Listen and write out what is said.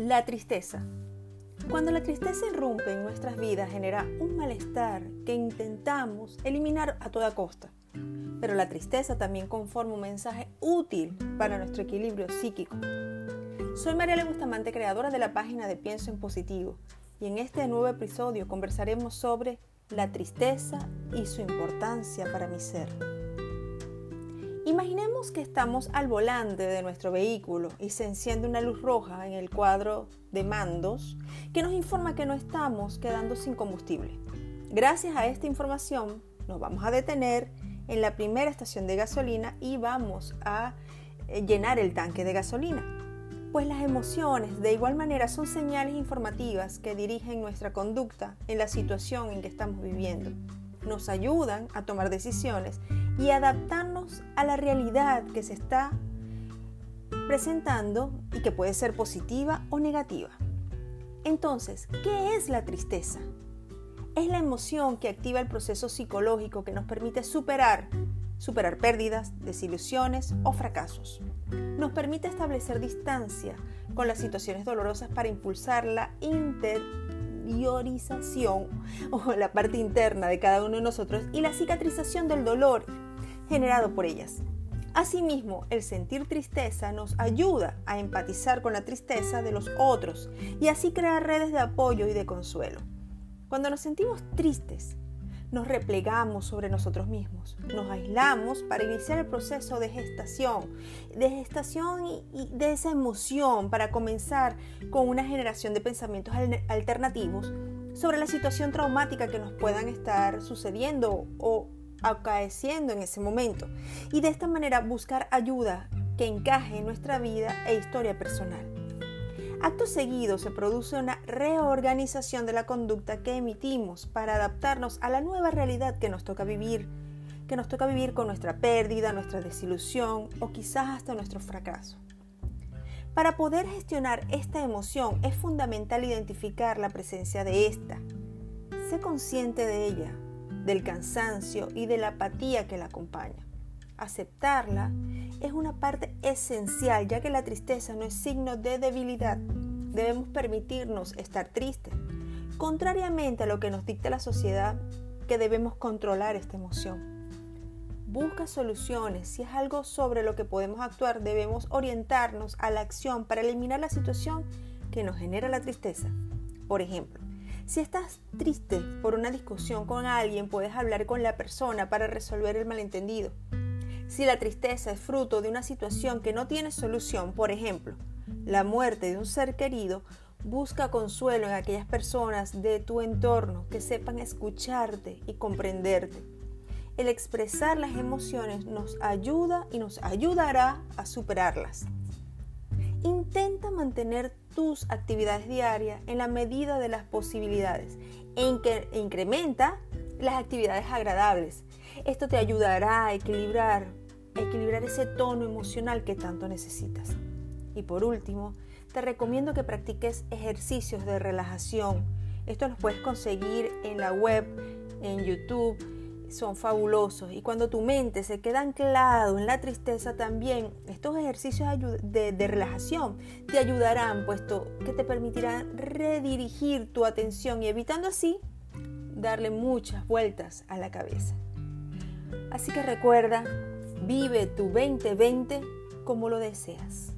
La tristeza. Cuando la tristeza irrumpe en nuestras vidas genera un malestar que intentamos eliminar a toda costa. Pero la tristeza también conforma un mensaje útil para nuestro equilibrio psíquico. Soy María Bustamante, creadora de la página de Pienso en Positivo, y en este nuevo episodio conversaremos sobre la tristeza y su importancia para mi ser. Imaginemos que estamos al volante de nuestro vehículo y se enciende una luz roja en el cuadro de mandos que nos informa que no estamos quedando sin combustible. Gracias a esta información nos vamos a detener en la primera estación de gasolina y vamos a eh, llenar el tanque de gasolina. Pues las emociones de igual manera son señales informativas que dirigen nuestra conducta en la situación en que estamos viviendo. Nos ayudan a tomar decisiones y adaptarnos a la realidad que se está presentando y que puede ser positiva o negativa. Entonces, ¿qué es la tristeza? Es la emoción que activa el proceso psicológico que nos permite superar, superar pérdidas, desilusiones o fracasos. Nos permite establecer distancia con las situaciones dolorosas para impulsar la interiorización o la parte interna de cada uno de nosotros y la cicatrización del dolor generado por ellas. Asimismo, el sentir tristeza nos ayuda a empatizar con la tristeza de los otros y así crear redes de apoyo y de consuelo. Cuando nos sentimos tristes, nos replegamos sobre nosotros mismos, nos aislamos para iniciar el proceso de gestación, de gestación y, de esa emoción para comenzar con una generación de pensamientos alternativos sobre la situación traumática que nos puedan estar sucediendo o acaeciendo en ese momento y de esta manera buscar ayuda que encaje en nuestra vida e historia personal. Acto seguido se produce una reorganización de la conducta que emitimos para adaptarnos a la nueva realidad que nos toca vivir, que nos toca vivir con nuestra pérdida, nuestra desilusión o quizás hasta nuestro fracaso. Para poder gestionar esta emoción es fundamental identificar la presencia de esta. Sé consciente de ella, del cansancio y de la apatía que la acompaña. Aceptarla es una parte esencial ya que la tristeza no es signo de debilidad. Debemos permitirnos estar tristes, contrariamente a lo que nos dicta la sociedad que debemos controlar esta emoción. Busca soluciones. Si es algo sobre lo que podemos actuar, debemos orientarnos a la acción para eliminar la situación que nos genera la tristeza. Por ejemplo, si estás triste por una discusión con alguien, puedes hablar con la persona para resolver el malentendido. Si la tristeza es fruto de una situación que no tiene solución, por ejemplo, la muerte de un ser querido, busca consuelo en aquellas personas de tu entorno que sepan escucharte y comprenderte. El expresar las emociones nos ayuda y nos ayudará a superarlas. Intenta mantener tus actividades diarias en la medida de las posibilidades e incrementa las actividades agradables. Esto te ayudará a equilibrar, equilibrar ese tono emocional que tanto necesitas. Y por último, te recomiendo que practiques ejercicios de relajación. Esto los puedes conseguir en la web, en YouTube son fabulosos y cuando tu mente se queda anclado en la tristeza también, estos ejercicios de, de, relajación te ayudarán, puesto que te permitirán redirigir tu atención y evitando así darle muchas vueltas a la cabeza. Así que recuerda, vive tu 2020 como lo deseas.